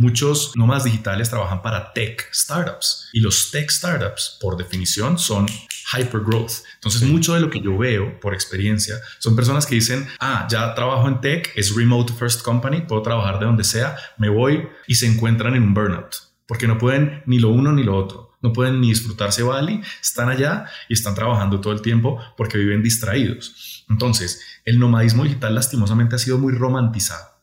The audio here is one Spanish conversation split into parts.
muchos nómadas digitales trabajan para tech startups y los tech startups por definición son hyper growth. Entonces, mucho de lo que yo veo por experiencia son personas que dicen, ah, ya trabajo en tech, es remote first company, puedo trabajar de donde sea, me voy y se encuentran en un burnout porque no pueden ni lo uno ni lo otro. No pueden ni disfrutarse Bali, están allá y están trabajando todo el tiempo porque viven distraídos. Entonces, el nomadismo digital lastimosamente ha sido muy romantizado.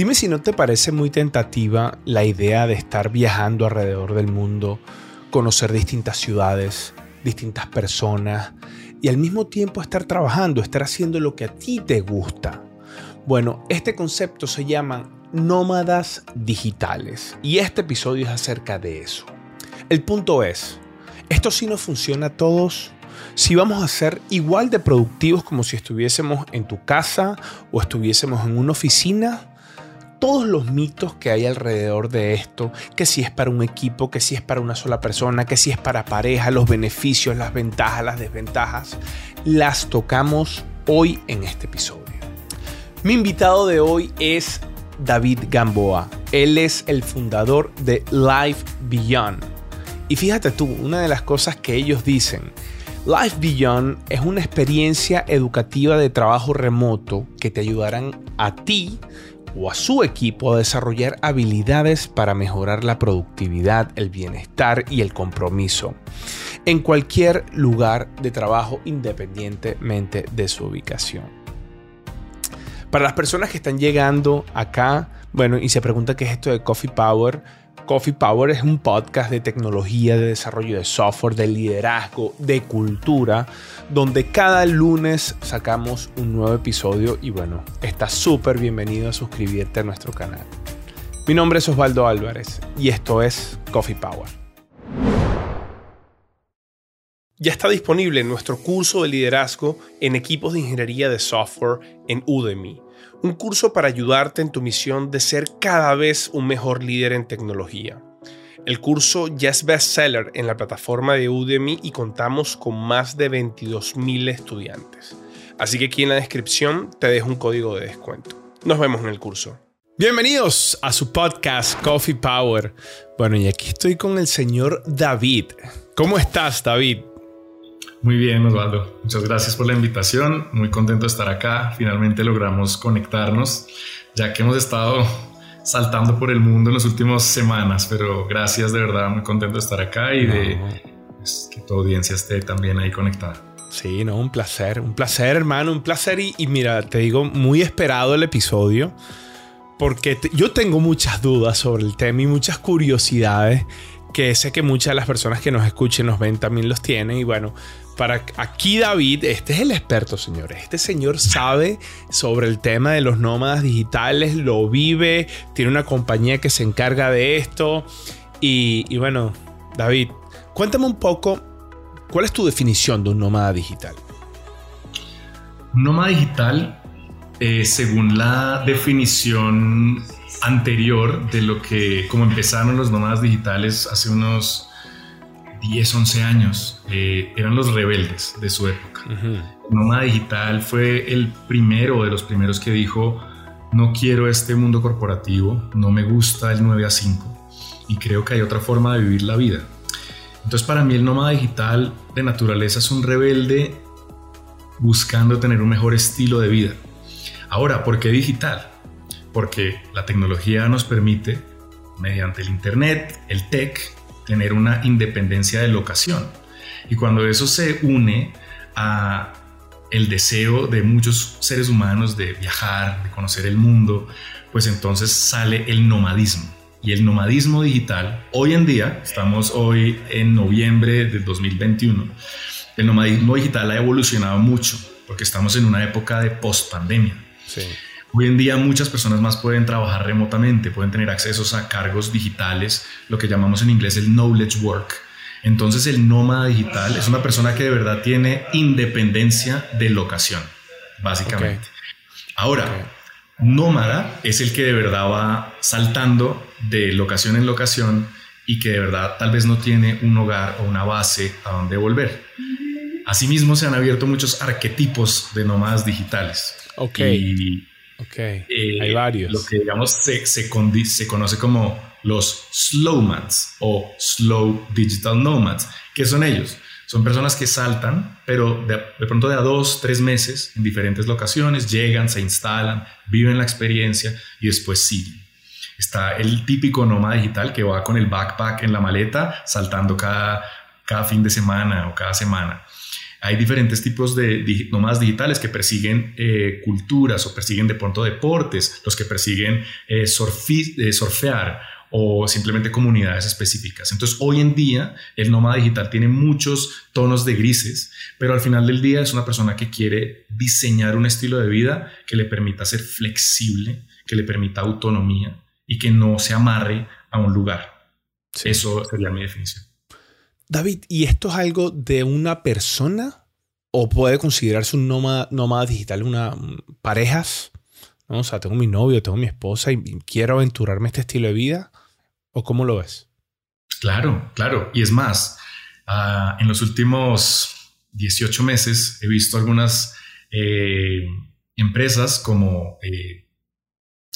Dime si no te parece muy tentativa la idea de estar viajando alrededor del mundo, conocer distintas ciudades, distintas personas y al mismo tiempo estar trabajando, estar haciendo lo que a ti te gusta. Bueno, este concepto se llama nómadas digitales y este episodio es acerca de eso. El punto es, esto sí nos funciona a todos. Si vamos a ser igual de productivos como si estuviésemos en tu casa o estuviésemos en una oficina, todos los mitos que hay alrededor de esto, que si es para un equipo, que si es para una sola persona, que si es para pareja, los beneficios, las ventajas, las desventajas, las tocamos hoy en este episodio. Mi invitado de hoy es David Gamboa. Él es el fundador de Life Beyond. Y fíjate tú, una de las cosas que ellos dicen, Life Beyond es una experiencia educativa de trabajo remoto que te ayudarán a ti o a su equipo a desarrollar habilidades para mejorar la productividad, el bienestar y el compromiso en cualquier lugar de trabajo independientemente de su ubicación. Para las personas que están llegando acá, bueno, y se preguntan qué es esto de Coffee Power, Coffee Power es un podcast de tecnología, de desarrollo de software, de liderazgo, de cultura, donde cada lunes sacamos un nuevo episodio y bueno, estás súper bienvenido a suscribirte a nuestro canal. Mi nombre es Osvaldo Álvarez y esto es Coffee Power. Ya está disponible nuestro curso de liderazgo en equipos de ingeniería de software en Udemy un curso para ayudarte en tu misión de ser cada vez un mejor líder en tecnología. El curso ya es bestseller en la plataforma de Udemy y contamos con más de 22.000 estudiantes. Así que aquí en la descripción te dejo un código de descuento. Nos vemos en el curso. Bienvenidos a su podcast Coffee Power. Bueno, y aquí estoy con el señor David. ¿Cómo estás, David? Muy bien, Osvaldo. Muchas gracias por la invitación. Muy contento de estar acá. Finalmente logramos conectarnos, ya que hemos estado saltando por el mundo en las últimas semanas, pero gracias de verdad, muy contento de estar acá y de pues, que tu audiencia esté también ahí conectada. Sí, no, un placer, un placer, hermano, un placer. Y, mira, te digo, muy esperado el episodio, porque yo tengo muchas dudas sobre el tema y muchas curiosidades que sé que muchas de las personas que nos escuchen, nos ven, también los tienen. Y bueno, para aquí David, este es el experto, señores. Este señor sabe sobre el tema de los nómadas digitales, lo vive, tiene una compañía que se encarga de esto. Y, bueno, David, cuéntame un poco, ¿cuál es tu definición de un nómada digital? Nómada digital, eh, según la definición anterior de lo que, como empezaron los nómadas digitales hace unos 10, 11 años, eh, eran los rebeldes de su época. Nómada Digital fue el primero de los primeros que dijo, no quiero este mundo corporativo, no me gusta el 9 a 5 y creo que hay otra forma de vivir la vida. Entonces para mí el nómada digital de naturaleza es un rebelde buscando tener un mejor estilo de vida. Ahora, ¿por qué digital? Porque la tecnología nos permite, mediante el Internet, el tech, tener una independencia de locación. Y cuando eso se une a el deseo de muchos seres humanos de viajar, de conocer el mundo, pues entonces sale el nomadismo. Y el nomadismo digital, hoy en día, estamos hoy en noviembre de 2021, el nomadismo digital ha evolucionado mucho porque estamos en una época de post-pandemia. Sí. Hoy en día muchas personas más pueden trabajar remotamente, pueden tener accesos a cargos digitales, lo que llamamos en inglés el knowledge work. Entonces el nómada digital es una persona que de verdad tiene independencia de locación, básicamente. Ahora, nómada es el que de verdad va saltando de locación en locación y que de verdad tal vez no tiene un hogar o una base a donde volver. Asimismo, se han abierto muchos arquetipos de nómadas digitales. Ok. Y, ok. eh, Hay varios. Lo que digamos se, se, se conoce como los slowmans o slow digital nomads. ¿Qué son ellos? Son personas que saltan, pero de, de pronto de a dos, tres meses en diferentes locaciones, llegan, se instalan, viven la experiencia y después siguen. Está el típico nómada digital que va con el backpack en la maleta, saltando cada, cada fin de semana o cada semana. Hay diferentes tipos de digi- nómadas digitales que persiguen eh, culturas o persiguen de pronto deportes, los que persiguen eh, eh, surfear o simplemente comunidades específicas. Entonces, hoy en día, el nómada digital tiene muchos tonos de grises, pero al final del día es una persona que quiere diseñar un estilo de vida que le permita ser flexible, que le permita autonomía y que no se amarre a un lugar. Sí. Eso sería mi definición. David, ¿y esto es algo de una persona o puede considerarse un nómada, nómada digital una mm, parejas? ¿No? O sea, tengo mi novio, tengo mi esposa y quiero aventurarme este estilo de vida. ¿O cómo lo ves? Claro, claro. Y es más, ah, en los últimos 18 meses he visto algunas eh, empresas como, eh,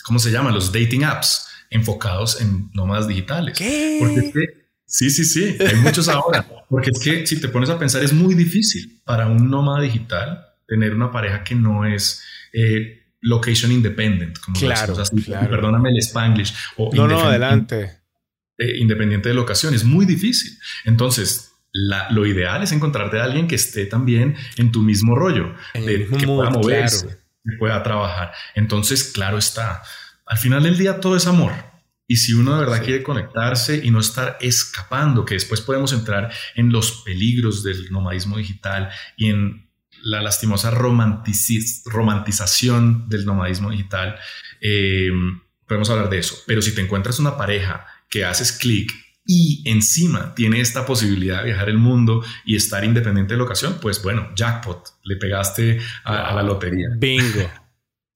¿cómo se llama? Los dating apps enfocados en nómadas digitales. ¿Qué? Porque sí, sí, sí, hay muchos ahora. Porque es que si te pones a pensar, es muy difícil para un nómada digital tener una pareja que no es eh, location independent, como Claro, así. claro. Perdóname el spanglish. O No, no, adelante. eh, independiente de locación. Es muy difícil. Entonces, la- lo ideal es encontrarte a alguien que esté también en tu mismo rollo, de- mismo que pueda moverse, claro. que pueda trabajar. Entonces, claro está, al final del día todo es amor. Y si uno de verdad Sí. quiere conectarse y no estar escapando, que después podemos entrar en los peligros del nomadismo digital y en la lastimosa romantici- romantización del nomadismo digital, eh, podemos hablar de eso. Pero si te encuentras una pareja que haces clic y encima tiene esta posibilidad de viajar el mundo y estar independiente de locación, pues bueno, jackpot, le pegaste a, a la lotería. Bingo.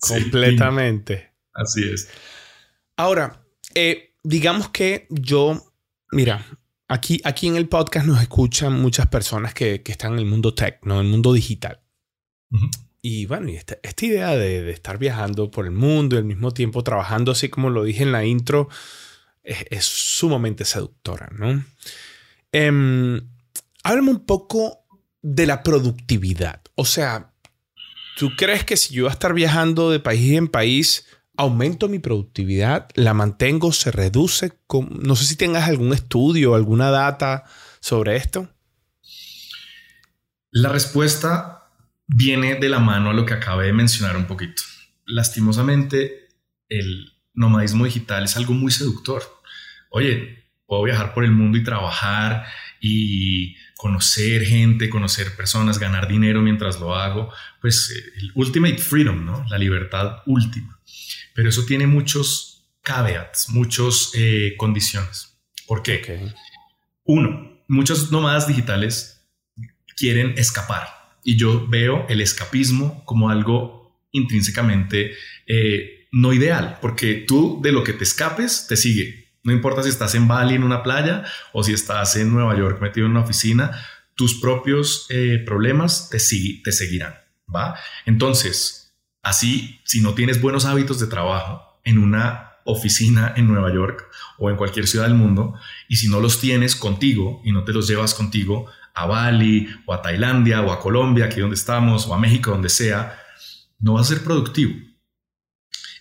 Sí, Completamente. Así es. Ahora, eh, digamos que yo, mira, aquí, aquí en el podcast nos escuchan muchas personas que, que están en el mundo tech, ¿no? En el mundo digital. Y bueno, y esta, esta idea de, de estar viajando por el mundo y al mismo tiempo trabajando, así como lo dije en la intro, es, es sumamente seductora, ¿no? Em, háblame un poco de la productividad. O sea, ¿tú crees que si yo voy a estar viajando de país en país, aumento mi productividad, la mantengo, se reduce? No sé si tengas algún estudio, alguna data sobre esto. La respuesta viene de la mano a lo que acabé de mencionar un poquito. Lastimosamente, el nomadismo digital es algo muy seductor. Oye, puedo viajar por el mundo y trabajar y conocer gente, conocer personas, ganar dinero mientras lo hago. Pues eh, el ultimate freedom, ¿no? La libertad última. Pero eso tiene muchos caveats, muchas condiciones. ¿Por qué? Uno, muchos nómadas digitales quieren escapar y yo veo el escapismo como algo intrínsecamente eh, no ideal, porque tú de lo que te escapes te sigue. No importa si estás en Bali en una playa o si estás en Nueva York metido en una oficina, tus propios eh, problemas te, te seguirán, ¿va? Entonces, así, si no tienes buenos hábitos de trabajo en una oficina en Nueva York o en cualquier ciudad del mundo, y si no los tienes contigo y no te los llevas contigo a Bali o a Tailandia o a Colombia, aquí donde estamos, o a México, donde sea, no vas a ser productivo.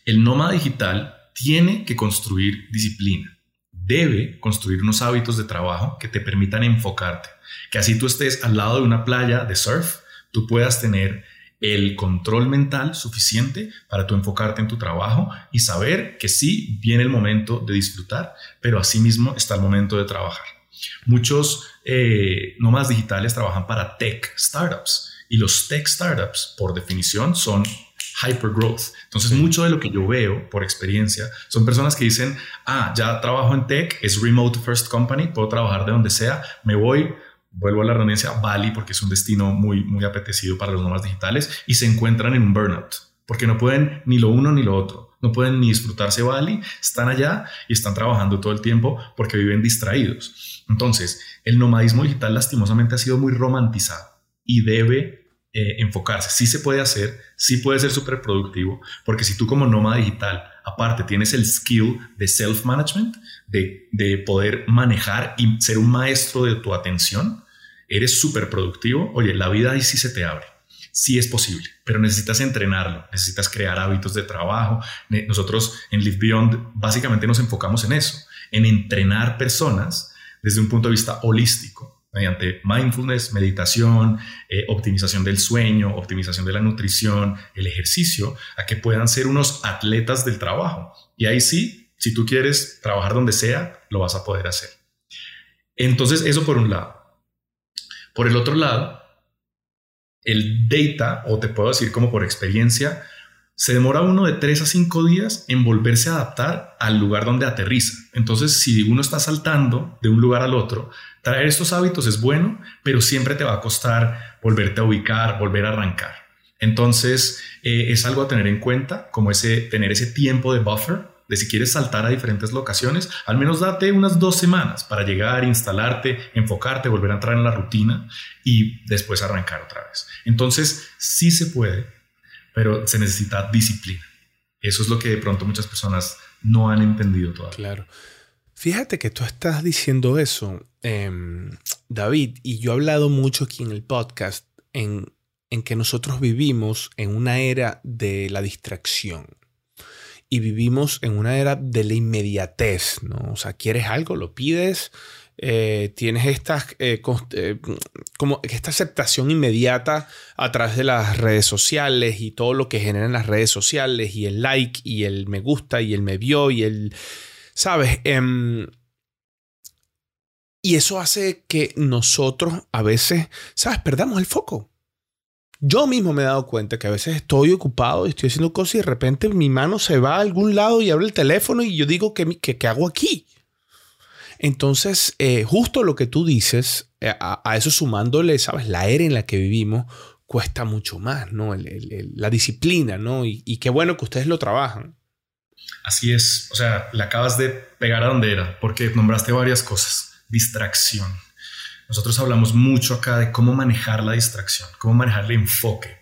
El nómada digital tiene que construir disciplina, debe construir unos hábitos de trabajo que te permitan enfocarte, que así tú estés al lado de una playa de surf, tú puedas tener el control mental suficiente para tú enfocarte en tu trabajo y saber que sí viene el momento de disfrutar, pero asimismo está el momento de trabajar. Muchos eh, nómadas digitales trabajan para tech startups y los tech startups, por definición, son hyper growth. Entonces, Sí. mucho de lo que yo veo por experiencia son personas que dicen, ah, ya trabajo en tech, es remote first company, puedo trabajar de donde sea, me voy, vuelvo a la redundancia, Bali, porque es un destino muy, muy apetecido para los nómadas digitales, y se encuentran en un burnout, porque no pueden ni lo uno ni lo otro. No pueden ni disfrutarse Bali, están allá y están trabajando todo el tiempo porque viven distraídos. Entonces, el nomadismo digital lastimosamente ha sido muy romantizado y debe eh, enfocarse. Sí se puede hacer, sí puede ser súper productivo, porque si tú como nómada digital, aparte tienes el skill de self-management, de, de poder manejar y ser un maestro de tu atención, eres súper productivo, oye, la vida ahí sí se te abre. Sí es posible, pero necesitas entrenarlo, necesitas crear hábitos de trabajo. Nosotros en Live Beyond básicamente nos enfocamos en eso, en entrenar personas desde un punto de vista holístico, mediante mindfulness, meditación, eh, optimización del sueño, optimización de la nutrición, el ejercicio, a que puedan ser unos atletas del trabajo. Y ahí sí, si tú quieres trabajar donde sea, lo vas a poder hacer. Entonces, eso por un lado. Por el otro lado, el data, o te puedo decir como por experiencia, se demora uno de tres a cinco días en volverse a adaptar al lugar donde aterriza. Entonces, si uno está saltando de un lugar al otro, traer estos hábitos es bueno, pero siempre te va a costar volverte a ubicar, volver a arrancar. Entonces, eh, es algo a tener en cuenta, como ese, tener ese tiempo de buffer de si quieres saltar a diferentes locaciones, al menos date unas dos semanas para llegar, instalarte, enfocarte, volver a entrar en la rutina y después arrancar otra vez. Entonces, sí se puede, pero se necesita disciplina. Eso es lo que de pronto muchas personas no han entendido todavía. Claro. Fíjate que tú estás diciendo eso, em, David, y yo he hablado mucho aquí en el podcast en, en que nosotros vivimos en una era de la distracción y vivimos en una era de la inmediatez, ¿no? O sea, quieres algo, lo pides, eh, tienes estas, eh, eh, como esta aceptación inmediata a través de las redes sociales y todo lo que generan las redes sociales y el like y el me gusta y el me vio y el, ¿sabes? Em, y eso hace que nosotros a veces, ¿sabes? Perdamos el foco. Yo mismo me he dado cuenta que a veces estoy ocupado y estoy haciendo cosas y de repente mi mano se va a algún lado y abre el teléfono y yo digo, ¿qué, qué, hago aquí? Entonces, eh, justo lo que tú dices, eh, a, eso sumándole, ¿sabes? La era en la que vivimos cuesta mucho más, ¿no? la disciplina, ¿no? Y, qué bueno que ustedes lo trabajan. Así es, o sea, le acabas de pegar a donde era, porque nombraste varias cosas. Distracción nosotros hablamos mucho acá de cómo manejar la distracción, cómo manejar el enfoque.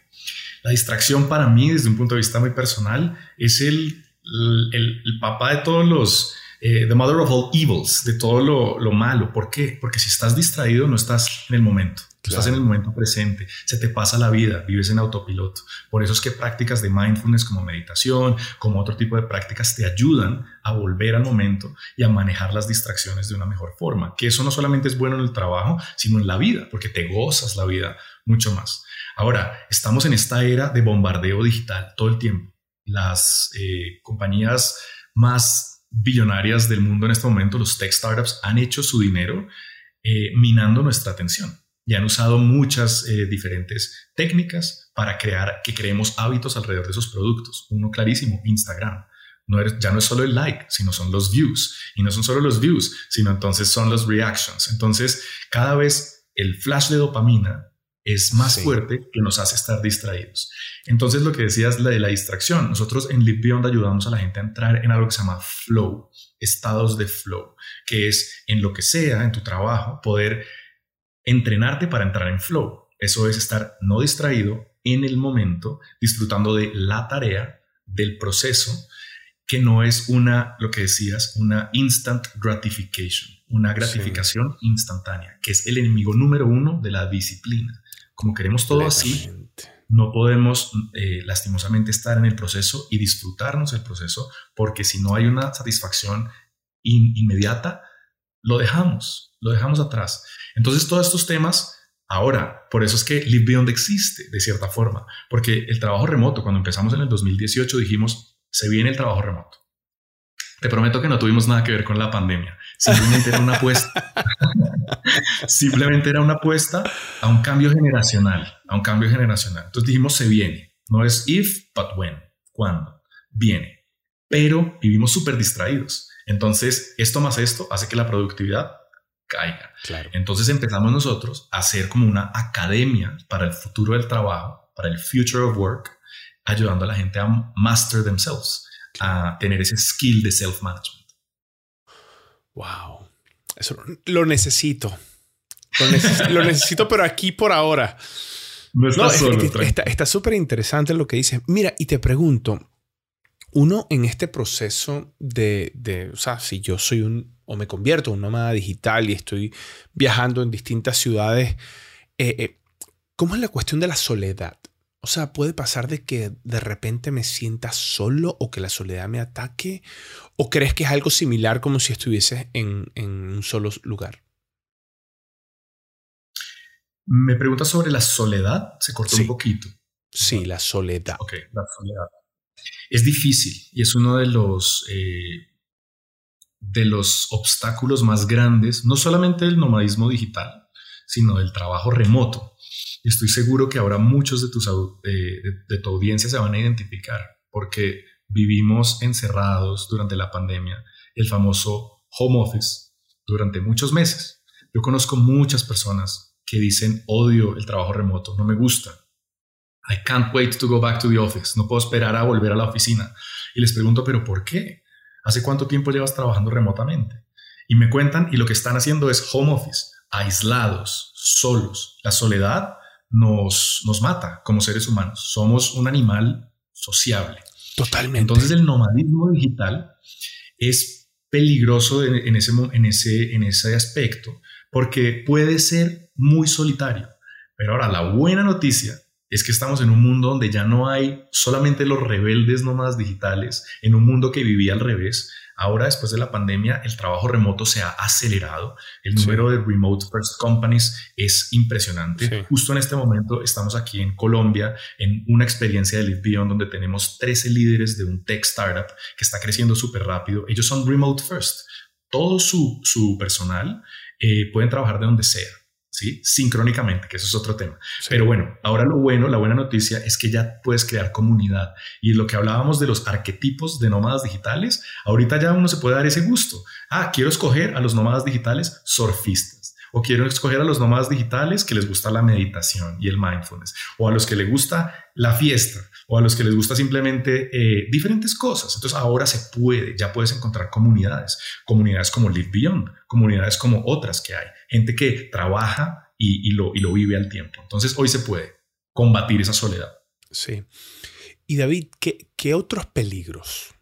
La distracción para mí, desde un punto de vista muy personal, es el, el, papá de todos los, eh, the mother of all evils, de todo lo, lo, malo. ¿Por qué? Porque si estás distraído no estás en el momento. Estás en el momento presente, se te pasa la vida, vives en autopiloto. Por eso es que prácticas de mindfulness como meditación, como otro tipo de prácticas, te ayudan a volver al momento y a manejar las distracciones de una mejor forma. Que eso no solamente es bueno en el trabajo, sino en la vida, porque te gozas la vida mucho más. Ahora, estamos en esta era de bombardeo digital todo el tiempo. Las eh, compañías más billonarias del mundo en este momento, los tech startups, han hecho su dinero eh, minando nuestra atención y han usado muchas eh, diferentes técnicas para crear que creemos hábitos alrededor de esos productos. Uno clarísimo, Instagram. No ya no es solo el like, sino son los views. Y no son solo los views, sino entonces son los reactions. Entonces, cada vez el flash de dopamina es más fuerte que nos hace estar distraídos. Entonces, lo que decías la de la distracción, nosotros en Live Beyond ayudamos a la gente a entrar en algo que se llama flow, estados de flow, que es en lo que sea, en tu trabajo, poder entrenarte para entrar en flow. Eso es estar no distraído en el momento, disfrutando de la tarea, del proceso, que no es una, lo que decías, una instant gratification, una gratificación instantánea, que es el enemigo número uno de la disciplina. Como queremos todo así, no podemos eh, lastimosamente estar en el proceso y disfrutarnos el proceso, porque si no hay una satisfacción inmediata, lo dejamos, lo dejamos atrás. Entonces, todos estos temas, ahora, por eso es que Live Beyond existe, de cierta forma, porque el trabajo remoto, cuando empezamos en el 2018, dijimos, se viene el trabajo remoto. Te prometo que no tuvimos nada que ver con la pandemia. Simplemente era una apuesta. Simplemente era una apuesta a un cambio generacional, a un cambio generacional. Entonces dijimos, se viene. No es if, but when. ¿Cuándo? Viene. Pero vivimos súper distraídos. Entonces, esto más esto hace que la productividad caiga. Entonces empezamos nosotros a hacer como una academia para el futuro del trabajo, para el future of work, ayudando a la gente a master themselves, a tener ese skill de self-management. Wow, eso lo necesito. Lo, necesito, pero aquí por ahora. no está súper interesante lo que dices. Mira, y te pregunto, uno en este proceso de, de, o sea, si yo soy un, o me convierto en un nómada digital y estoy viajando en distintas ciudades, eh, eh, ¿cómo es la cuestión de la soledad? O sea, puede pasar de que de repente me sienta solo o que la soledad me ataque, o crees que es algo similar como si estuvieses en, en un solo lugar? Me preguntas sobre la soledad, se cortó un poquito. Sí, la soledad. Ok, la soledad. Es difícil y es uno de los, eh, de los obstáculos más grandes, no solamente del nomadismo digital, sino del trabajo remoto. Estoy seguro que ahora muchos de, tus, de tu audiencia se van a identificar porque vivimos encerrados durante la pandemia, el famoso home office, durante muchos meses. Yo conozco muchas personas que dicen odio el trabajo remoto, no me gusta, I can't wait to go back to the office. No puedo esperar a volver a la oficina. Y les pregunto, ¿pero por qué? ¿Hace cuánto tiempo llevas trabajando remotamente? Y me cuentan, y lo que están haciendo es home office, aislados, solos. La soledad nos, nos mata como seres humanos. Somos un animal sociable. Totalmente. Entonces el nomadismo digital es peligroso en, ese, en, ese, en ese aspecto porque puede ser muy solitario. Pero ahora la buena noticia es que estamos en un mundo donde ya no hay solamente los rebeldes nómadas digitales, en un mundo que vivía al revés. Ahora, después de la pandemia, el trabajo remoto se ha acelerado. El número de remote first companies es impresionante. Justo en este momento estamos aquí en Colombia en una experiencia de Live Beyond donde tenemos 13 líderes de un tech startup que está creciendo súper rápido. Ellos son remote first. Todo su, su personal eh, pueden trabajar de donde sea. ¿Sí? Sincrónicamente, que eso es otro tema. Pero bueno, ahora lo bueno, la buena noticia es que ya puedes crear comunidad. Y lo que hablábamos de los arquetipos de nómadas digitales, ahorita ya uno se puede dar ese gusto. Ah, quiero escoger a los nómadas digitales surfistas. O quiero escoger a los nómadas digitales que les gusta la meditación y el mindfulness. O a los que les gusta la fiesta o a los que les gusta simplemente eh, diferentes cosas. Entonces ahora se puede, ya puedes encontrar comunidades, comunidades como Live Beyond, comunidades como otras que hay, gente que trabaja y, lo, y lo vive al tiempo. Entonces hoy se puede combatir esa soledad. Sí. Y David, ¿qué, qué otros peligros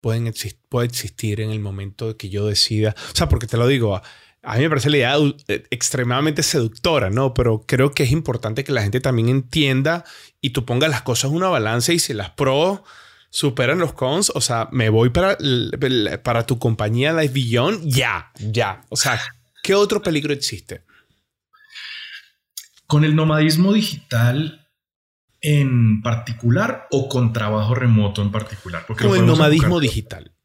pueden puede existir en el momento que yo decida? O sea, porque te lo digo, a mí me parece la idea eh, extremadamente seductora, ¿no? Pero creo que es importante que la gente también entienda y tú pongas las cosas en una balanza y si las pros superan los cons, o sea, me voy para, para tu compañía Life Beyond, ya, ya. O sea, ¿qué otro peligro existe? Con el nomadismo digital en particular o con trabajo remoto en particular. Porque con el nomadismo digital.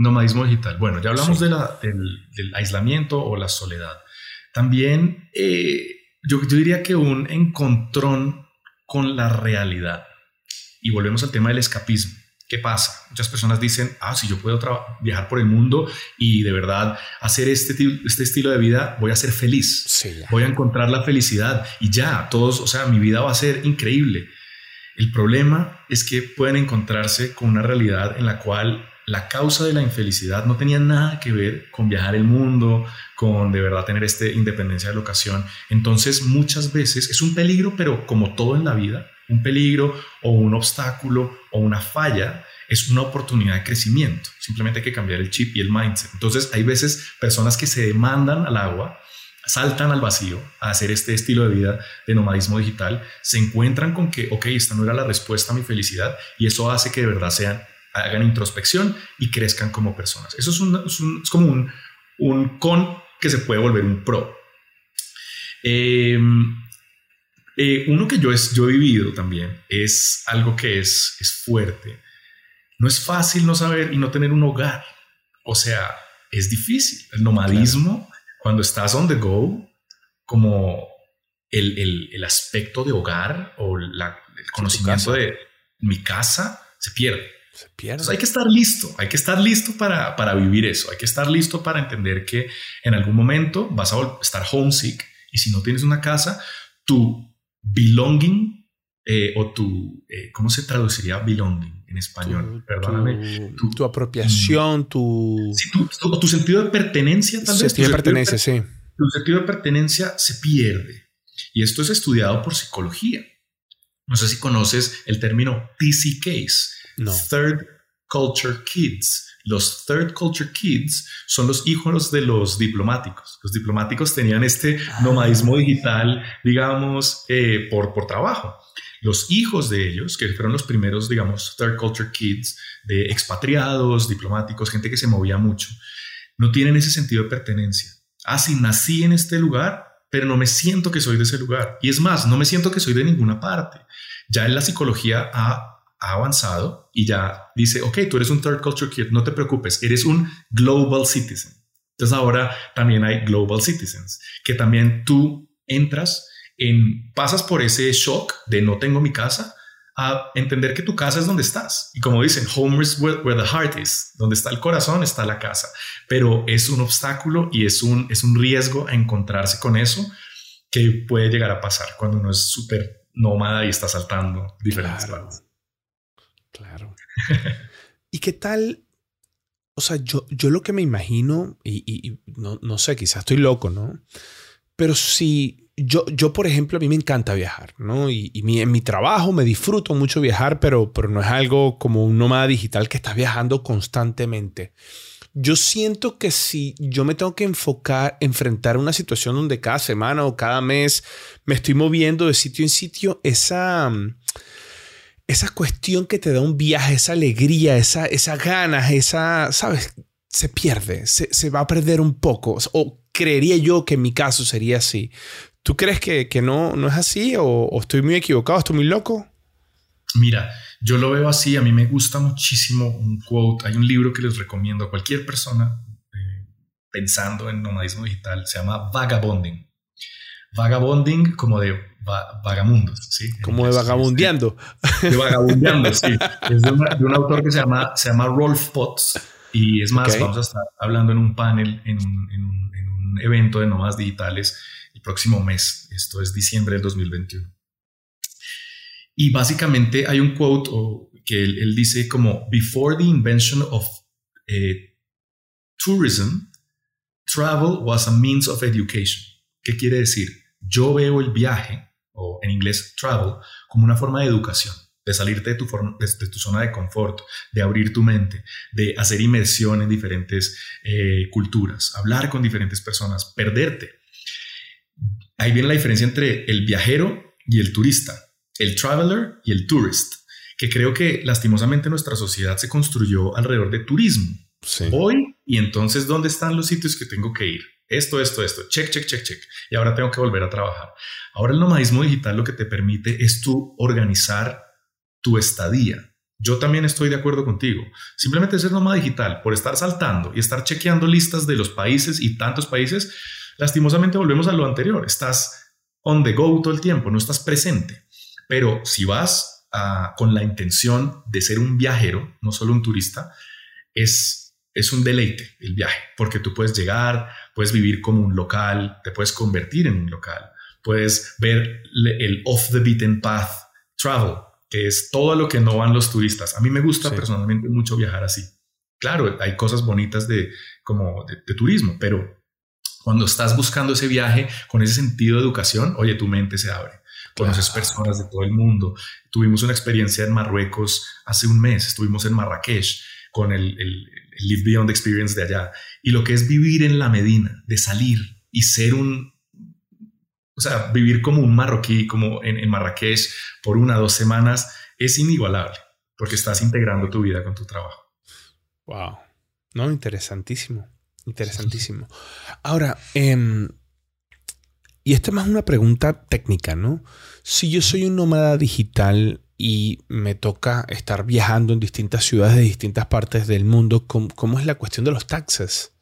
Nomadismo digital. Bueno, ya hablamos de la, del, aislamiento o la soledad. También eh, yo, yo, diría que un encontrón con la realidad. Y volvemos al tema del escapismo. ¿Qué pasa? Muchas personas dicen, ah, si yo puedo viajar por el mundo y de verdad hacer este, este estilo de vida, voy a ser feliz. voy a encontrar la felicidad y ya, todos, o sea, mi vida va a ser increíble. El problema es que pueden encontrarse con una realidad en la cual la causa de la infelicidad no tenía nada que ver con viajar el mundo, con de verdad tener esta independencia de locación. Entonces muchas veces es un peligro, pero como todo en la vida, un peligro o un obstáculo o una falla es una oportunidad de crecimiento. Simplemente hay que cambiar el chip y el mindset. Entonces hay veces personas que se demandan al agua, saltan al vacío a hacer este estilo de vida de nomadismo digital, se encuentran con que, ok, esta no era la respuesta a mi felicidad y eso hace que de verdad sean hagan introspección y crezcan como personas. Eso es, como un, un, con que se puede volver un pro. Em, eh, uno que yo, es, yo he vivido también es algo que es, es fuerte. No es fácil no saber y no tener un hogar. O sea, es difícil. El nomadismo, cuando estás on the go, como el, el, el aspecto de hogar o la, el conocimiento de mi casa se pierde hay que estar listo, hay que estar listo para, para vivir eso, hay que estar listo para entender que en algún momento vas a estar homesick y si no tienes una casa, tu belonging eh, o tu, eh, ¿cómo se traduciría belonging en español? Perdóname. Tu, apropiación, tu... tu, tu, sentido de pertenenencia tal vez. Sentido de pertenencia, sí. Tu sentido de pertenencia se pierde. Y esto es estudiado por psicología. No sé si conoces el término TCKs, No. Third Culture Kids. Los Third Culture Kids son los hijos de los diplomáticos. Los diplomáticos tenían este nomadismo digital, digamos, eh, por, por trabajo. Los hijos de ellos, que fueron los primeros, digamos, Third Culture Kids, de expatriados, diplomáticos, gente que se movía mucho, no tienen ese sentido de pertenencia. Ah, sí, nací en este lugar, pero no me siento que soy de ese lugar. Y es más, no me siento que soy de ninguna parte. Ya en la psicología ha, ha avanzado y ya dice, ok, tú eres un third culture kid, no te preocupes, eres un global citizen. Entonces ahora también hay global citizens, que también tú entras en, pasas por ese shock de no tengo mi casa, a entender que tu casa es donde estás. Y como dicen, home is where, where, the heart is. Donde está el corazón está la casa. Pero es un obstáculo y es un, es un riesgo a encontrarse con eso que puede llegar a pasar cuando uno es súper nómada y está saltando diferentes claro, partes. Claro. ¿Y qué tal? O sea, yo, yo lo que me imagino, y, y, no, no, sé, quizás estoy loco, ¿no? Pero si yo, yo, por ejemplo, a mí me encanta viajar, ¿no? Y, y mi, en mi trabajo me disfruto mucho viajar, pero, pero no es algo como un nómada digital que está viajando constantemente. Yo siento que si yo me tengo que enfocar, enfrentar una situación donde cada semana o cada mes me estoy moviendo de sitio en sitio, esa, esa cuestión que te da un viaje, esa alegría, esa, esa ganas, esa, ¿sabes? Se pierde, se, se va a perder un poco. O creería yo que en mi caso sería así. ¿Tú crees que, que no, no es así o, estoy muy equivocado, estoy muy loco? Mira, yo lo veo así, a mí me gusta muchísimo un quote, hay un libro que les recomiendo a cualquier persona eh, pensando en nomadismo digital, se llama Vagabonding. Vagabonding como de va vagamundos, ¿sí? Como de vagabundeando. De vagabundeando, sí. Es de, una, de, un autor que se llama, se llama Rolf Potts y es más, okay. vamos a estar hablando en un panel, en un, en un, en un evento de nómadas digitales el próximo mes, esto es diciembre del 2021. Y básicamente hay un quote o, que él, él, dice como, before the invention of eh, tourism, travel was a means of education. ¿Qué quiere decir? Yo veo el viaje, o en inglés travel, como una forma de educación, de salirte de tu, forma, de, de tu zona de confort, de abrir tu mente, de hacer inmersión en diferentes eh, culturas, hablar con diferentes personas, perderte. Ahí viene la diferencia entre el viajero y el turista el traveler y el tourist, que creo que lastimosamente nuestra sociedad se construyó alrededor de turismo. Sí. Hoy, y entonces, ¿dónde están los sitios que tengo que ir? Esto, esto, esto, check, check, check, check. Y ahora tengo que volver a trabajar. Ahora el nomadismo digital lo que te permite es tú organizar tu estadía. Yo también estoy de acuerdo contigo. Simplemente ser nómada digital, por estar saltando y estar chequeando listas de los países y tantos países, lastimosamente volvemos a lo anterior. Estás on the go todo el tiempo, no estás presente. Pero si vas a, con la intención de ser un viajero, no solo un turista, es, es un deleite el viaje, porque tú puedes llegar, puedes vivir como un local, te puedes convertir en un local, puedes ver el off the beaten path travel, que es todo lo que no van los turistas. A mí me gusta sí. personalmente mucho viajar así. Claro, hay cosas bonitas de, como de, de turismo, pero cuando estás buscando ese viaje con ese sentido de educación, oye, tu mente se abre conoces personas de todo el mundo. Tuvimos una experiencia en Marruecos hace un mes, estuvimos en Marrakech con el, el, el, Live Beyond Experience de allá. Y lo que es vivir en la Medina, de salir y ser un, o sea, vivir como un marroquí, como en, en Marrakech por una o dos semanas, es inigualable, porque estás integrando tu vida con tu trabajo. Wow, no, interesantísimo, interesantísimo. Ahora, eh, y esta es más una pregunta técnica, ¿no? Si yo soy un nómada digital y me toca estar viajando en distintas ciudades de distintas partes del mundo, ¿cómo, cómo es la cuestión de los taxes?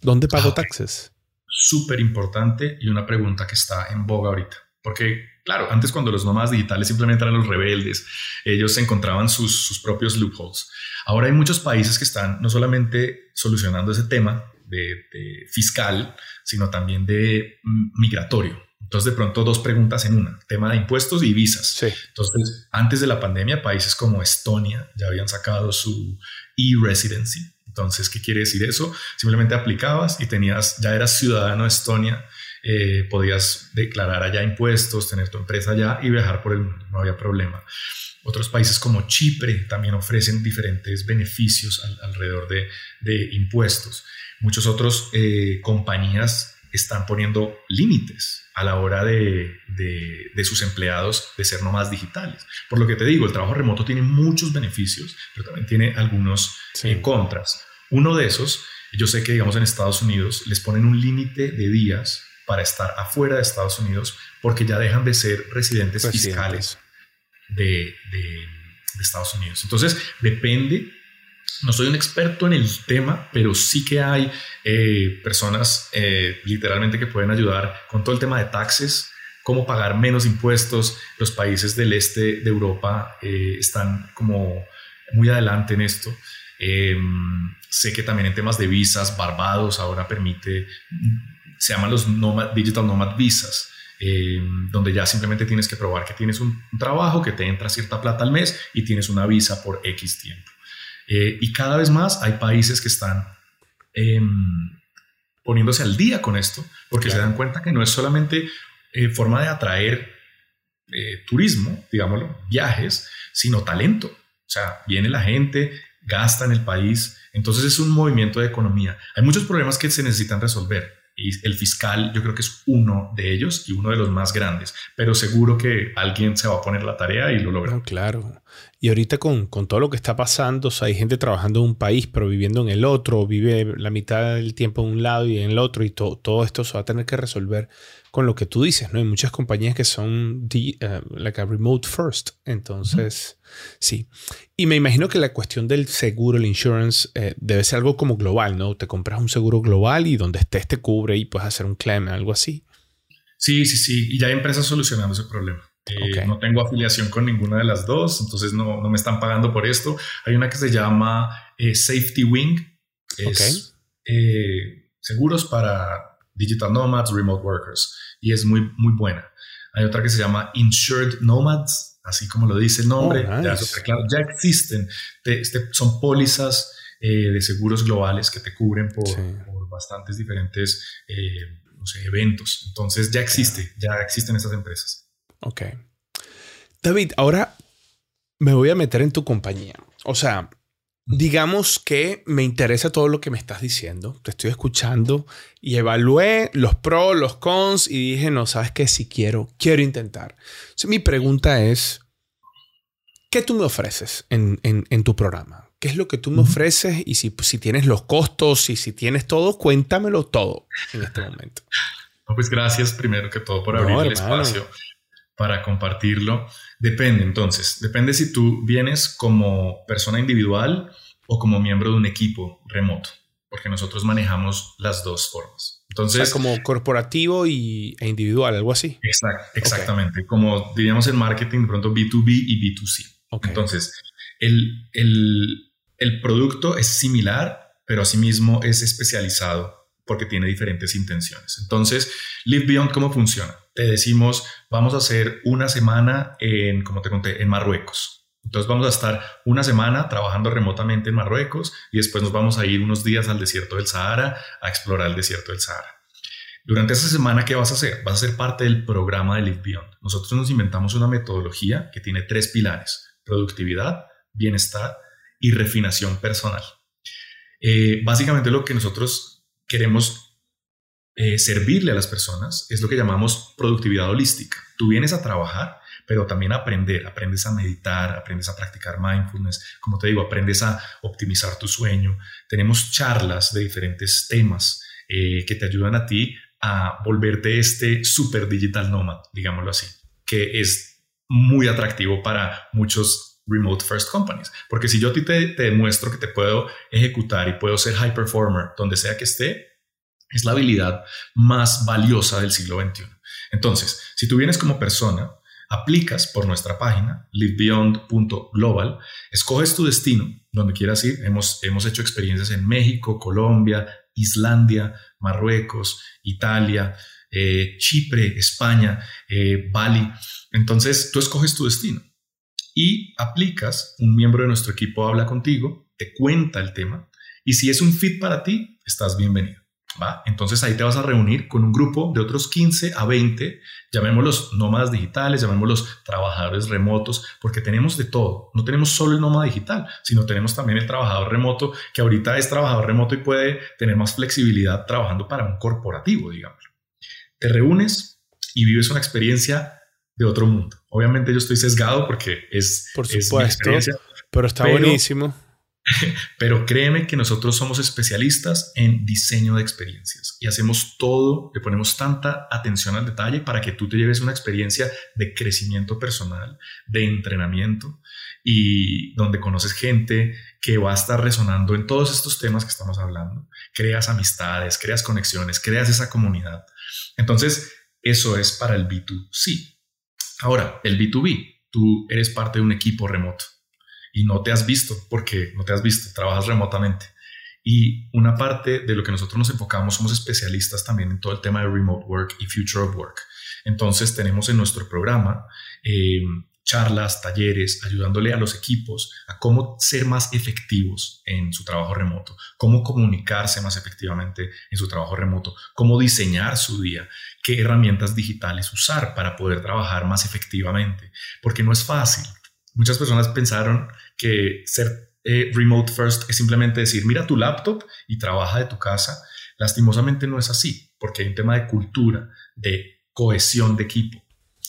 ¿Dónde pago okay. taxes? Súper importante y una pregunta que está en boga ahorita. Porque, claro, antes cuando los nómadas digitales simplemente eran los rebeldes, ellos encontraban sus, sus propios loopholes. Ahora hay muchos países que están no solamente solucionando ese tema de, de fiscal, sino también de migratorio. Entonces, de pronto, dos preguntas en una, tema de impuestos y visas. Sí. Entonces, antes de la pandemia, países como Estonia ya habían sacado su e-residency. Entonces, ¿qué quiere decir eso? Simplemente aplicabas y tenías, ya eras ciudadano de Estonia eh, podías declarar allá impuestos, tener tu empresa allá y viajar por el mundo, no había problema. Otros países como Chipre también ofrecen diferentes beneficios alrededor de, impuestos. Muchos otros eh, compañías están poniendo límites a la hora de, sus empleados de ser nomás digitales. Por lo que te digo, el trabajo remoto tiene muchos beneficios, pero también tiene algunos eh, contras. Uno de esos, yo sé que digamos en Estados Unidos les ponen un límite de días para estar afuera de Estados Unidos porque ya dejan de ser residentes, fiscales de, Estados Unidos. Entonces, depende no soy un experto en el tema, pero sí que hay eh, personas eh, literalmente que pueden ayudar con todo el tema de taxes, cómo pagar menos impuestos. Los países del este de Europa eh, están como muy adelante en esto. Em, sé que también en temas de visas, Barbados ahora permite, se llaman los Digital Nomad Visas. Em, donde ya simplemente tienes que probar que tienes un, un trabajo, que te entra cierta plata al mes y tienes una visa por X tiempo. Eh, y cada vez más hay países que están em, poniéndose al día con esto, porque se dan cuenta que no es solamente eh, forma de atraer eh, turismo, digámoslo, viajes, sino talento. O sea, viene la gente, gasta en el país, entonces es un movimiento de economía. Hay muchos problemas que se necesitan resolver y el fiscal yo creo que es uno de ellos y uno de los más grandes, pero seguro que alguien se va a poner la tarea y lo logra. claro. Y ahorita con, todo lo que está pasando, hay gente trabajando en un país pero viviendo en el otro, vive la mitad del tiempo en un lado y en el otro y todo esto se va a tener que resolver con lo que tú dices, ¿no? Hay muchas compañías que son uh, like a remote first. Entonces, sí. Y me imagino que la cuestión del seguro, el insurance, eh, debe ser algo como global, ¿no? Te compras un seguro global y donde estés te cubre y puedes hacer un claim, algo así. Sí, sí, sí. Y ya hay empresas solucionando ese problema. Eh, no tengo afiliación con ninguna de las dos, entonces no, no, me están pagando por esto. Hay una que se llama eh, Safety Wing. Es seguros para Digital Nomads, Remote Workers, y es muy, muy buena. Hay otra que se llama Insured Nomads, así como lo dice el nombre, oh, ya, ya, existen, este, son pólizas eh, de seguros globales que te cubren por, bastantes diferentes eh, eventos. Entonces ya existe, ya existen esas empresas. Ok. David, ahora me voy a meter en tu compañía. O sea, digamos que me interesa todo lo que me estás diciendo, te estoy escuchando y evalué los pros, los cons y dije, no, sabes qué, si quiero, quiero intentar. mi pregunta es, ¿qué tú me ofreces en, tu programa? ¿Qué es lo que tú me ofreces? Y si, si, tienes los costos y si tienes todo, cuéntamelo todo en este momento. pues gracias primero que todo por abrir el espacio para compartirlo. Depende, entonces, depende si tú vienes como persona individual o como miembro de un equipo remoto, porque nosotros manejamos las dos formas. Entonces, o sea, como corporativo y, e individual, algo así. exactamente, como diríamos en marketing, de pronto B2B y B2C. Entonces, el, el, el producto es similar, pero asimismo es especializado porque tiene diferentes intenciones. Entonces, Live Beyond, ¿cómo funciona? Te decimos, vamos a hacer una semana en, como te conté, en Marruecos. Entonces vamos a estar una semana trabajando remotamente en Marruecos y después nos vamos a ir unos días al desierto del Sahara a explorar el desierto del Sahara. Durante esa semana, ¿qué vas a hacer? Vas a ser parte del programa de Live Beyond. Nosotros nos inventamos una metodología que tiene tres pilares, productividad, bienestar y refinación personal. Eh, básicamente lo que nosotros queremos eh, servirle a las personas es lo que llamamos productividad holística. Tú vienes a trabajar, pero también a aprender, aprendes a meditar, aprendes a practicar mindfulness, como te digo, aprendes a optimizar tu sueño. Tenemos charlas de diferentes temas eh, que te ayudan a ti a volverte este super digital nomad, digámoslo así, que es muy atractivo para muchos remote first companies. Porque si yo ti te, demuestro que te puedo ejecutar y puedo ser high performer donde sea que esté, es la habilidad más valiosa del siglo XXI. Entonces, si tú vienes como persona, aplicas por nuestra página livebeyond.global, escoges tu destino donde quieras ir. Hemos, hemos hecho experiencias en México, Colombia, Islandia, Marruecos, Italia, eh, Chipre, España, eh, Bali. Entonces, tú escoges tu destino y aplicas, un miembro de nuestro equipo habla contigo, te cuenta el tema y si es un fit para ti, estás bienvenido. ¿va? Entonces ahí te vas a reunir con un grupo de otros 15 a 20, llamémoslos nómadas digitales, llamémoslos trabajadores remotos, porque tenemos de todo. No tenemos solo el nómada digital, sino tenemos también el trabajador remoto, que ahorita es trabajador remoto y puede tener más flexibilidad trabajando para un corporativo, digamos. Te reúnes y vives una experiencia de otro mundo. Obviamente yo estoy sesgado porque es, Por supuesto, pero está buenísimo Pero créeme que nosotros somos especialistas en diseño de experiencias y hacemos todo, le ponemos tanta atención al detalle para que tú te lleves una experiencia de crecimiento personal, de entrenamiento y donde conoces gente que va a estar resonando en todos estos temas que estamos hablando. Creas amistades, creas conexiones, creas esa comunidad. Entonces, eso es para el B2C. Ahora, el B2B, tú eres parte de un equipo remoto y no te has visto porque no te has visto, trabajas remotamente. Y una parte de lo que nosotros nos enfocamos, somos especialistas también en todo el tema de remote work y future of work. Entonces tenemos en nuestro programa eh, charlas, talleres, ayudándole a los equipos a cómo ser más efectivos en su trabajo remoto, cómo comunicarse más efectivamente en su trabajo remoto, cómo diseñar su día, qué herramientas digitales usar para poder trabajar más efectivamente, porque no es fácil. Muchas personas pensaron que ser eh, remote first es simplemente decir, mira tu laptop y trabaja de tu casa. Lastimosamente no es así, porque hay un tema de cultura, de cohesión de equipo,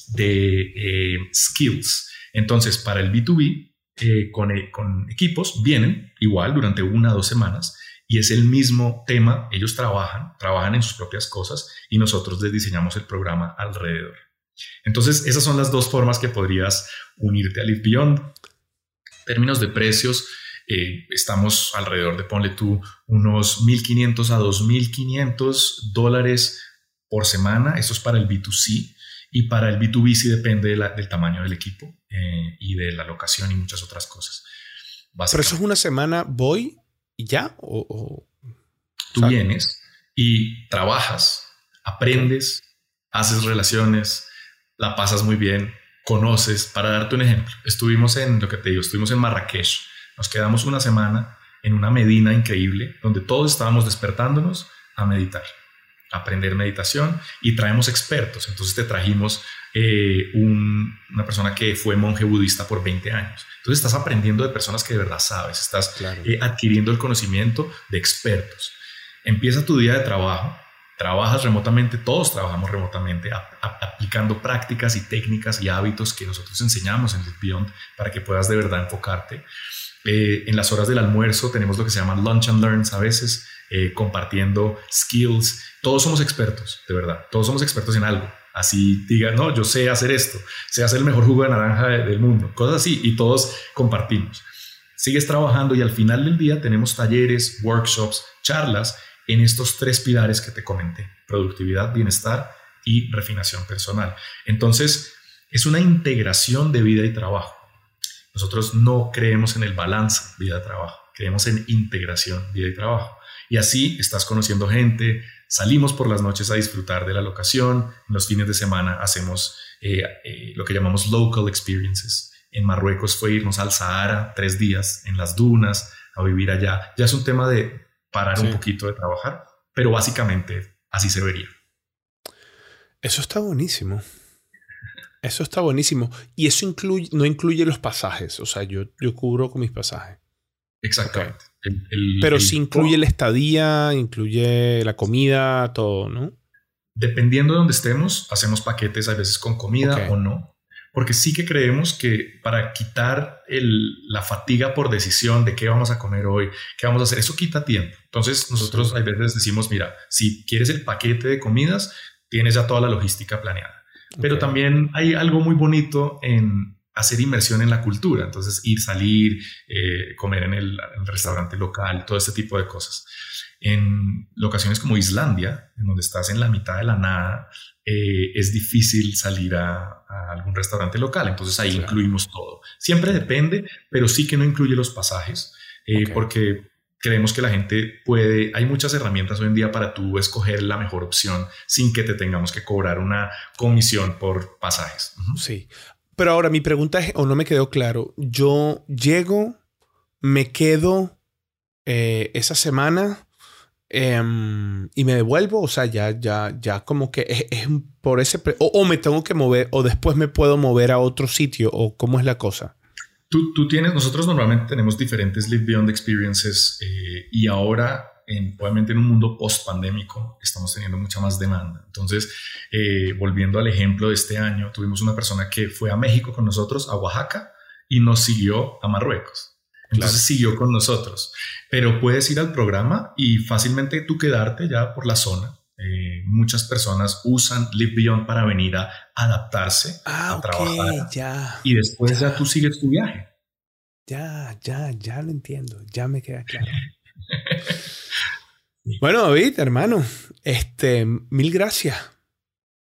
de eh, skills. Entonces, para el B2B, eh, con, con equipos vienen igual durante una o dos semanas y es el mismo tema. Ellos trabajan, trabajan en sus propias cosas y nosotros les diseñamos el programa alrededor. Entonces, esas son las dos formas que podrías unirte a Live Beyond. términos de precios, eh, estamos alrededor de, ponle tú, unos 1.500 a 2.500 dólares por semana. Eso es para el B2C. Y para el B2B sí depende del tamaño del equipo eh, y de la locación y muchas otras cosas. Pero eso es una semana, voy y ya. O, Tú vienes y trabajas, aprendes, haces relaciones, la pasas muy bien, conoces. Para darte un ejemplo, estuvimos en lo que te digo, estuvimos en Marrakech. Nos quedamos una semana en una medina increíble donde todos estábamos despertándonos a meditar, aprender meditación y traemos expertos. Entonces te trajimos eh, una persona que fue monje budista por 20 años. Entonces estás aprendiendo de personas que de verdad sabes, estás eh, adquiriendo el conocimiento de expertos. Empieza tu día de trabajo trabajas remotamente, todos trabajamos remotamente, aplicando prácticas y técnicas y hábitos que nosotros enseñamos en Beyond para que puedas de verdad enfocarte. Eh, en las horas del almuerzo tenemos lo que se llama lunch and learns a veces, eh, compartiendo skills. Todos somos expertos, de verdad, todos somos expertos en algo. Así digan, no, yo sé hacer esto, sé hacer el mejor jugo de naranja del mundo, cosas así, y todos compartimos. Sigues trabajando y al final del día tenemos talleres, workshops, charlas en estos tres pilares que te comenté, productividad, bienestar y refinación personal. Entonces, es una integración de vida y trabajo. Nosotros no creemos en el balance vida-trabajo, creemos en integración vida y trabajo. Y así estás conociendo gente, salimos por las noches a disfrutar de la locación, en los fines de semana hacemos eh, eh, lo que llamamos local experiences. En Marruecos fue irnos al Sahara tres días en las dunas, a vivir allá. Ya es un tema de parar un poquito de trabajar, pero básicamente así se vería. Eso está buenísimo. Eso está buenísimo. Y eso incluye, no incluye los pasajes. O sea, yo, yo cubro con mis pasajes. Exactamente. Pero sí incluye la estadía, incluye la comida, todo, ¿no? Dependiendo de donde estemos, hacemos paquetes a veces con comida o no porque sí que creemos que para quitar la fatiga por decisión de qué vamos a comer hoy, qué vamos a hacer, eso quita tiempo. Entonces nosotros a veces decimos, mira, si quieres el paquete de comidas, tienes ya toda la logística planeada. Pero también hay algo muy bonito en hacer inmersión en la cultura, entonces ir, salir, eh, comer en el, en el restaurante local, todo este tipo de cosas. En locaciones como Islandia, en donde estás en la mitad de la nada, eh, es difícil salir a, algún restaurante local. Entonces ahí incluimos todo. Siempre depende, pero sí que no incluye los pasajes, eh, porque creemos que la gente puede, hay muchas herramientas hoy en día para tú escoger la mejor opción sin que te tengamos que cobrar una comisión por pasajes. Sí. Pero ahora mi pregunta es, o no me quedó claro, yo llego, me quedo eh, esa semana em, y me devuelvo, o sea, ya, ya, ya como que es, por ese, o, me tengo que mover, o después me puedo mover a otro sitio, o cómo es la cosa. Tú, tú tienes, nosotros normalmente tenemos diferentes Live Beyond Experiences eh, y ahora obviamente en un mundo post-pandémico estamos teniendo mucha más demanda. Entonces, eh, volviendo al ejemplo de este año, tuvimos una persona que fue a México con nosotros, a Oaxaca, y nos siguió a Marruecos. Entonces siguió con nosotros. Pero puedes ir al programa y fácilmente tú quedarte ya por la zona. Eh, muchas personas usan Live Beyond para venir a adaptarse, ah, a trabajar. Ya, y después ya tú sigues tu viaje. Ya, ya, ya lo entiendo. Ya me queda claro. Bueno, David, hermano, este, mil gracias.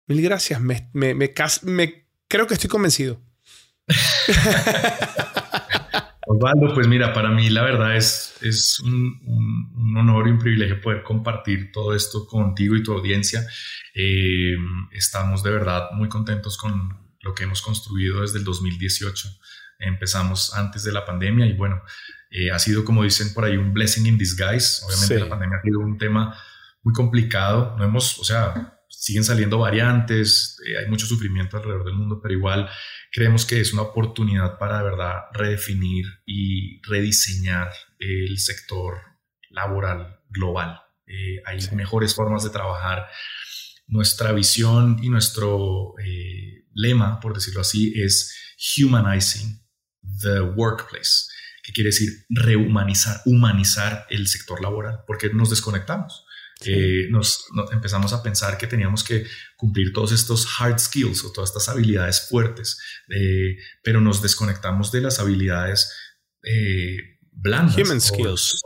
Mil gracias. Me, me, me, creo que estoy convencido. Osvaldo, pues mira, para mí la verdad es, es un, honor y un privilegio poder compartir todo esto contigo y tu audiencia. Eh, estamos de verdad muy contentos con lo que hemos construido desde el 2018. Empezamos antes de la pandemia y bueno, eh, ha sido, como dicen por ahí, un blessing in disguise. Obviamente la pandemia ha sido un tema muy complicado. No hemos, o sea, siguen saliendo variantes, eh, hay mucho sufrimiento alrededor del mundo, pero igual creemos que es una oportunidad para de verdad redefinir y rediseñar el sector laboral global. Eh, hay mejores formas de trabajar. Nuestra visión y nuestro lema, por decirlo así, es humanizing the workplace que quiere decir rehumanizar, humanizar el sector laboral, porque nos desconectamos. Eh, nos, empezamos a pensar que teníamos que cumplir todos estos hard skills o todas estas habilidades fuertes, eh, pero nos desconectamos de las habilidades eh, blandas. Human skills.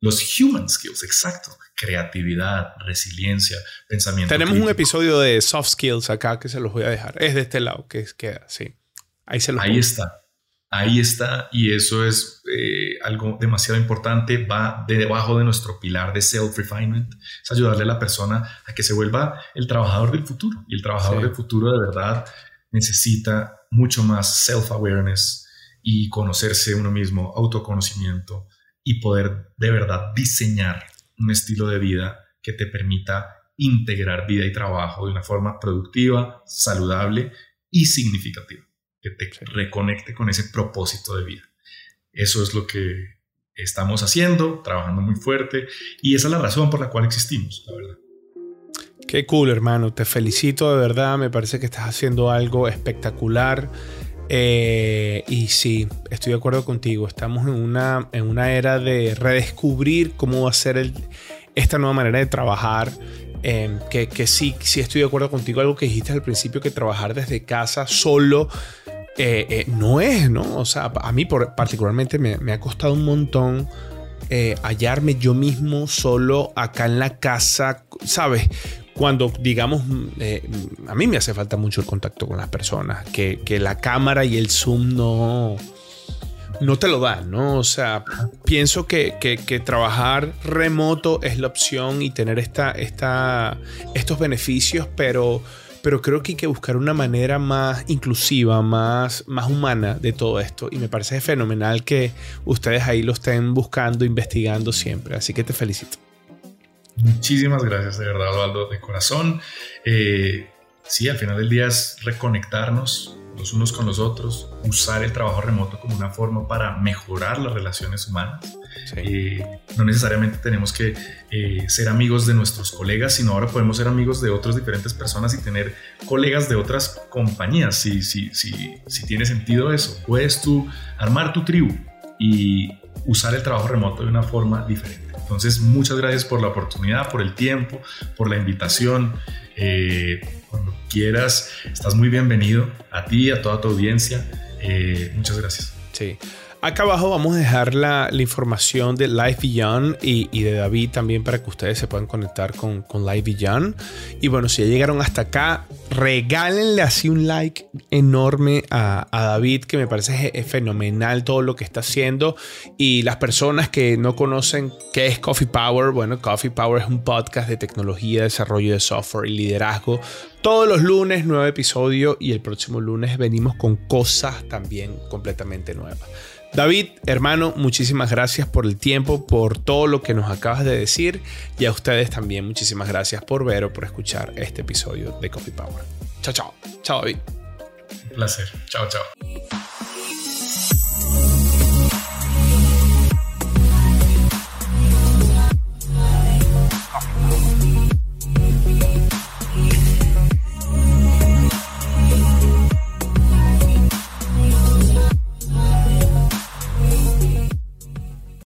Los human skills, exacto. Creatividad, resiliencia, pensamiento. Tenemos un episodio de soft skills acá que se los voy a dejar. Es de este lado que queda, sí. Ahí se los Ahí está ahí está y eso es eh, algo demasiado importante, va de debajo de nuestro pilar de self-refinement, es ayudarle a la persona a que se vuelva el trabajador del futuro. Y el trabajador del futuro de verdad necesita mucho más self-awareness y conocerse uno mismo, autoconocimiento y poder de verdad diseñar un estilo de vida que te permita integrar vida y trabajo de una forma productiva, saludable y significativa que te reconecte con ese propósito de vida. Eso es lo que estamos haciendo, trabajando muy fuerte y esa es la razón por la cual existimos, la verdad. Qué cool, hermano. Te felicito de verdad. Me parece que estás haciendo algo espectacular. Eh, y sí, estoy de acuerdo contigo. Estamos en una, en una era de redescubrir cómo va a ser el, esta nueva manera de trabajar. Eh, que, que sí, sí estoy de acuerdo contigo. Algo que dijiste al principio, que trabajar desde casa solo eh, eh, no es, ¿no? O sea, a mí particularmente me, ha costado un montón eh, hallarme yo mismo solo acá en la casa, ¿sabes? Cuando, digamos, a mí me hace falta mucho el contacto con las personas, que, la cámara y el Zoom no, no te lo dan, ¿no? O sea, pienso que, que, trabajar remoto es la opción y tener esta, esta, estos beneficios, pero pero creo que hay que buscar una manera más inclusiva, más, más humana de todo esto. Y me parece fenomenal que ustedes ahí lo estén buscando, investigando siempre. Así que te felicito. Muchísimas gracias, de verdad, Osvaldo, de corazón. Eh, sí, al final del día es reconectarnos los unos con los otros, usar el trabajo remoto como una forma para mejorar las relaciones humanas. Eh, no necesariamente tenemos que eh, ser amigos de nuestros colegas, sino ahora podemos ser amigos de otras diferentes personas y tener colegas de otras compañías, si, si, si, si tiene sentido eso. Puedes tú armar tu tribu y usar el trabajo remoto de una forma diferente. Entonces, muchas gracias por la oportunidad, por el tiempo, por la invitación. Eh, cuando quieras, estás muy bienvenido a ti, a toda tu audiencia. Eh, muchas gracias. Sí. Acá abajo vamos a dejar la, información de Live Beyond y, y, de David también para que ustedes se puedan conectar con, Live Beyond. Y bueno, si ya llegaron hasta acá, regálenle así un like enorme a, David, que me parece fenomenal todo lo que está haciendo. Y las personas que no conocen qué es Coffee Power, bueno, Coffee Power es un podcast de tecnología, desarrollo de software y liderazgo. Todos los lunes, nuevo episodio y el próximo lunes venimos con cosas también completamente nuevas. David, hermano, muchísimas gracias por el tiempo, por todo lo que nos acabas de decir y a ustedes también muchísimas gracias por ver o por escuchar este episodio de Coffee Power. Chao, chao. Chao, David. Un placer. Chao, chao.